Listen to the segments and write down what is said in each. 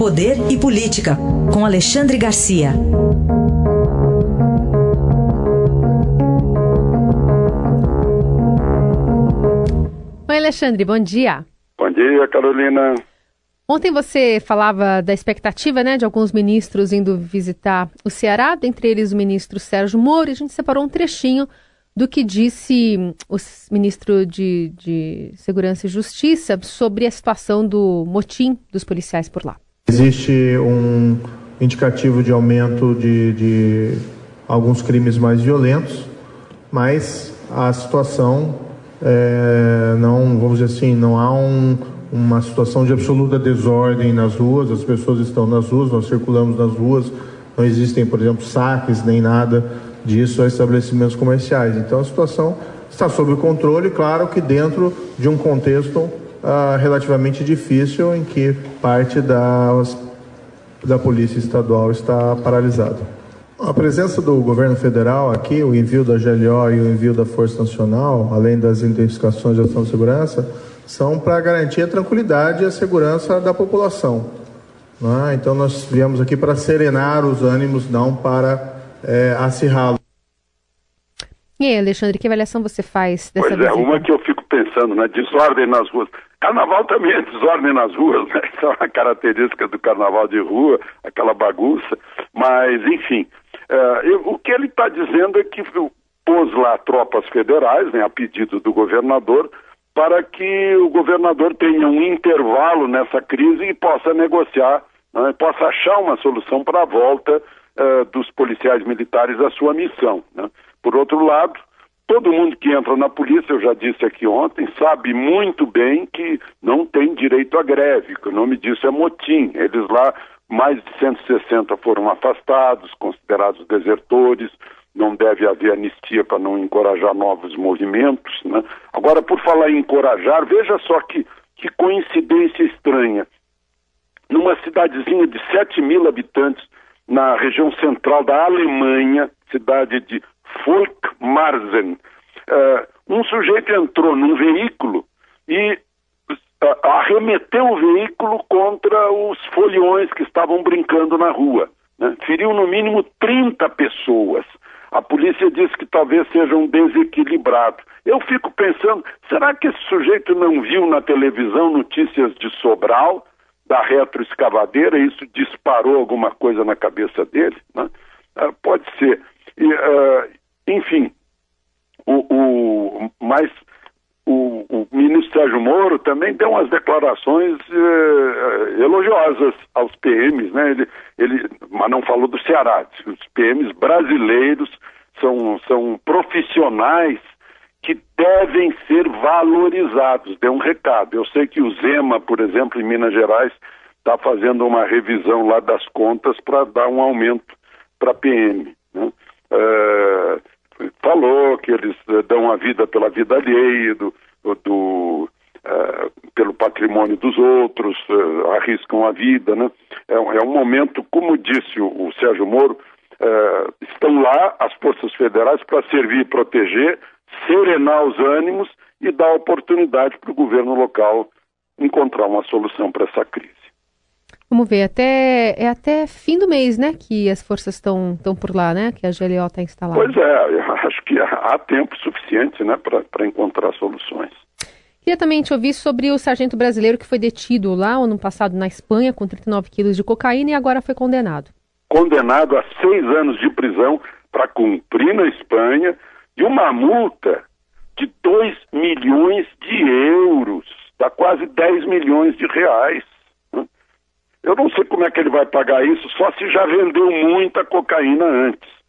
Poder e Política, com Alexandre Garcia. Oi, Alexandre, bom dia. Bom dia, Carolina. Ontem você falava da expectativa né, de alguns ministros indo visitar o Ceará, dentre eles o ministro Sérgio Moro, e a gente separou um trechinho do que disse o ministro de, de Segurança e Justiça sobre a situação do motim dos policiais por lá. Existe um indicativo de aumento de, de alguns crimes mais violentos, mas a situação é, não, vamos dizer assim, não há um, uma situação de absoluta desordem nas ruas, as pessoas estão nas ruas, nós circulamos nas ruas, não existem, por exemplo, saques nem nada disso a estabelecimentos comerciais. Então a situação está sob controle, claro que dentro de um contexto uh, relativamente difícil em que parte das, da Polícia Estadual está paralisada. A presença do governo federal aqui, o envio da GLO e o envio da Força Nacional, além das intensificações de ação de segurança, são para garantir a tranquilidade e a segurança da população. É? Então, nós viemos aqui para serenar os ânimos, não para é, acirrá-los. E aí, Alexandre, que avaliação você faz dessa Pois visita? é, uma que eu fico pensando, né? Desordem nas ruas. Carnaval também é desordem nas ruas, né? É uma característica do carnaval de rua, aquela bagunça. Mas, enfim, é, eu, o que ele está dizendo é que pôs lá tropas federais, né, a pedido do governador, para que o governador tenha um intervalo nessa crise e possa negociar, né, possa achar uma solução para a volta uh, dos policiais militares à sua missão. Né. Por outro lado, todo mundo que entra na polícia, eu já disse aqui ontem, sabe muito bem que não tem direito à greve, que o nome disso é motim. Eles lá, mais de 160 foram afastados, considerados desertores, não deve haver anistia para não encorajar novos movimentos. Né? Agora, por falar em encorajar, veja só que, que coincidência estranha. Numa cidadezinha de 7 mil habitantes, na região central da Alemanha, cidade de Volkmarsen, uh, um sujeito entrou num veículo e uh, arremeteu o veículo contra os foliões que estavam brincando na rua. Né? Feriu no mínimo 30 pessoas. A polícia diz que talvez seja um desequilibrado. Eu fico pensando, será que esse sujeito não viu na televisão notícias de Sobral, da retroescavadeira, e isso disparou alguma coisa na cabeça dele? Né? Uh, pode ser. E, uh, enfim, o, o, mas o, o, ministro Sérgio Moro também deu umas declarações eh, elogiosas aos PMs, né? Ele, ele, mas não falou do Ceará. Os PMs brasileiros são, são profissionais que devem ser valorizados. Deu um recado. Eu sei que o Zema, por exemplo, em Minas Gerais, está fazendo uma revisão lá das contas para dar um aumento para a PM. Né? Uh, falou que eles uh, dão a vida pela vida alheia, do, do uh, pelo patrimônio dos outros, arriscam a vida. Né? É, é, um momento, como disse o, o Sérgio Moro, estão lá as forças federais para servir e proteger, serenar os ânimos e dar oportunidade para o governo local encontrar uma solução para essa crise. Vamos ver, até, é até fim do mês, né, que as forças estão por lá, né, que a GLO está instalada. Pois é, acho que há tempo suficiente, né, para encontrar soluções. Queria também te ouvir sobre o sargento brasileiro que foi detido lá ano passado na Espanha com 39 quilos de cocaína e agora foi condenado. Condenado a seis anos de prisão para cumprir na Espanha e uma multa de 2 milhões de euros, dá quase 10 milhões de reais. Eu não sei como é que ele vai pagar isso, só se já vendeu muita cocaína antes.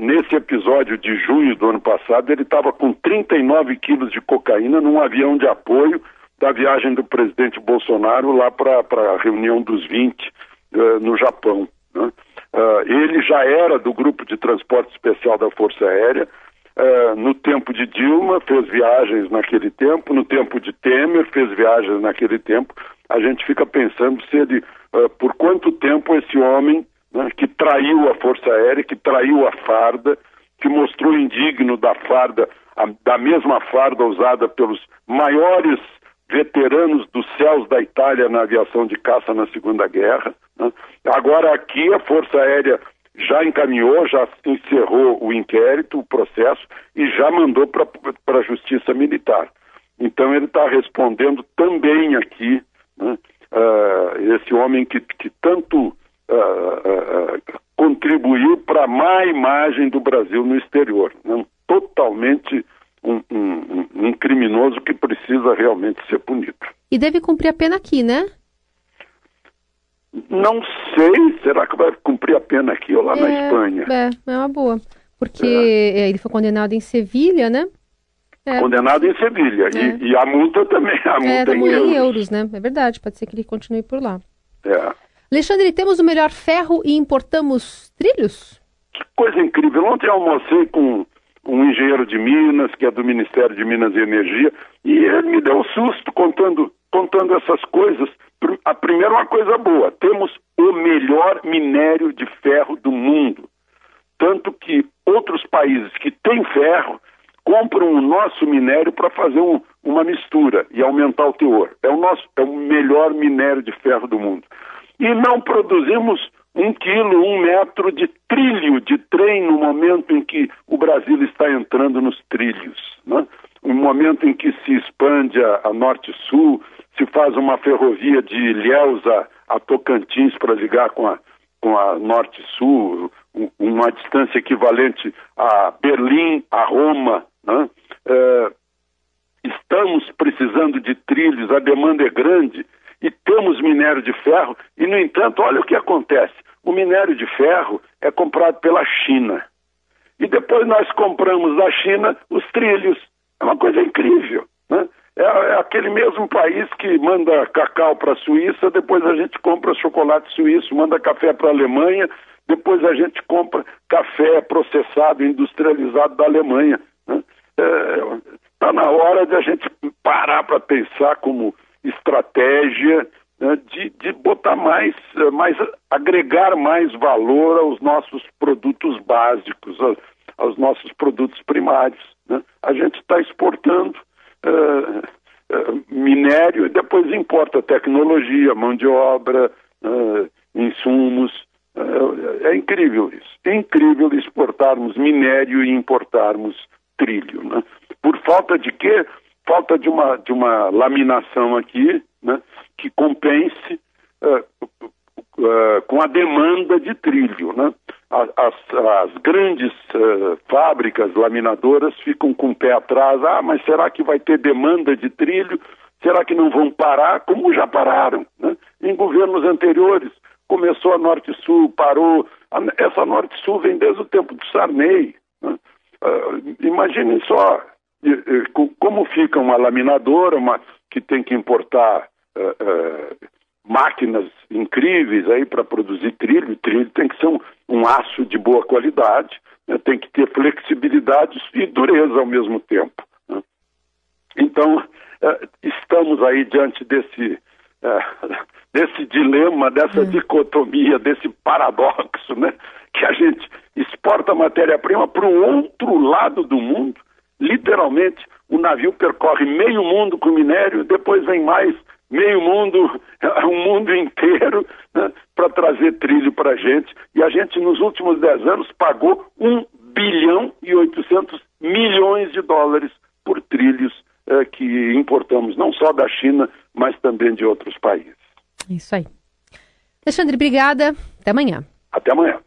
Nesse episódio de junho do ano passado, ele estava com 39 quilos de cocaína num avião de apoio da viagem do presidente Bolsonaro lá para a reunião dos 20 uh, eh, no Japão. Né? Uh, ele já era do grupo de transporte especial da Força Aérea. Uh, no tempo de Dilma, fez viagens naquele tempo. No tempo de Temer, fez viagens naquele tempo a gente fica pensando se ele, por quanto tempo esse homem né, que traiu a Força Aérea, que traiu a farda, que mostrou indigno da farda, a, da mesma farda usada pelos maiores veteranos dos céus da Itália na aviação de caça na Segunda Guerra. Né? Agora aqui a Força Aérea já encaminhou, já encerrou o inquérito, o processo e já mandou para a Justiça Militar. Então ele está respondendo também aqui né, uh, esse homem que, que tanto uh, uh, contribuiu para a má imagem do Brasil no exterior. Né? Totalmente um, um, um, criminoso que precisa realmente ser punido. E deve cumprir a pena aqui, né? Não sei. Será que vai cumprir a pena aqui ou lá é, na Espanha? É, é uma boa. Porque é. ele foi condenado em Sevilha, né? É. Condenado em Sevilha. E, é. e, a multa também. A multa é, em, euros. em euros, né? É verdade. Pode ser que ele continue por lá. É. Alexandre, temos o melhor ferro e importamos trilhos? Que coisa incrível. Ontem almocei com um engenheiro de Minas, que é do Ministério de Minas e Energia, e ele me deu um susto contando, contando essas coisas. A primeira, uma coisa boa: temos o melhor minério de ferro do mundo. Tanto que outros países que têm ferro compram o nosso minério para fazer um, uma mistura e aumentar o teor. É o nosso, é o melhor minério de ferro do mundo. E não produzimos um quilo, um metro de trilho de trem no momento em que o Brasil está entrando nos trilhos. Né? Um momento em que se expande a, a norte-sul, se faz uma ferrovia de Ilhéus a, Tocantins para ligar com a, com a norte-sul, uma distância equivalente a Berlim, a Roma. Né? É, estamos precisando de trilhos, a demanda é grande e temos minério de ferro, e no entanto, olha o que acontece: o minério de ferro é comprado pela China. E depois nós compramos da China os trilhos. É uma coisa incrível. Né? É, é aquele mesmo país que manda cacau para a Suíça, depois a gente compra chocolate suíço, manda café para a Alemanha, depois a gente compra café processado, industrializado da Alemanha. Está né? é, tá na hora de a gente parar para pensar como estratégia né, de, de botar mais, eh, mais, agregar mais valor aos nossos produtos básicos, aos, nossos produtos primários. Né? A gente está exportando uh, uh, minério e depois importa tecnologia, mão de obra, uh, insumos. é incrível isso. É incrível exportarmos minério e importarmos trilho. Né? Por falta de quê? Falta de uma, de uma laminação aqui, né, que compense uh, uh, com a demanda de trilho. Né? As, as grandes uh, fábricas laminadoras ficam com o pé atrás. Ah, mas será que vai ter demanda de trilho? Será que não vão parar? Como já pararam? Né? Em governos anteriores, começou a Norte-Sul, parou. Essa Norte-Sul vem desde o tempo do Sarney. Né? imaginem só, como fica uma laminadora, uma, que tem que importar uh, uh, máquinas incríveis aí para produzir trilho, trilho tem que ser um, um aço de boa qualidade, né? tem que ter flexibilidade e dureza ao mesmo tempo. Né? Então, uh, estamos aí diante desse, desse dilema, dessa hum. dicotomia, desse paradoxo, né? que a gente exporta matéria-prima para o outro lado do mundo literalmente, o navio percorre meio mundo com minério, depois vem mais meio mundo, o mundo inteiro, né, para trazer trilho para a gente. E a gente, nos últimos 10 anos, pagou 1 bilhão e 800 milhões de dólares por trilhos eh, que importamos, não só da China, mas também de outros países. Isso aí. Alexandre, obrigada. Até amanhã. Até amanhã.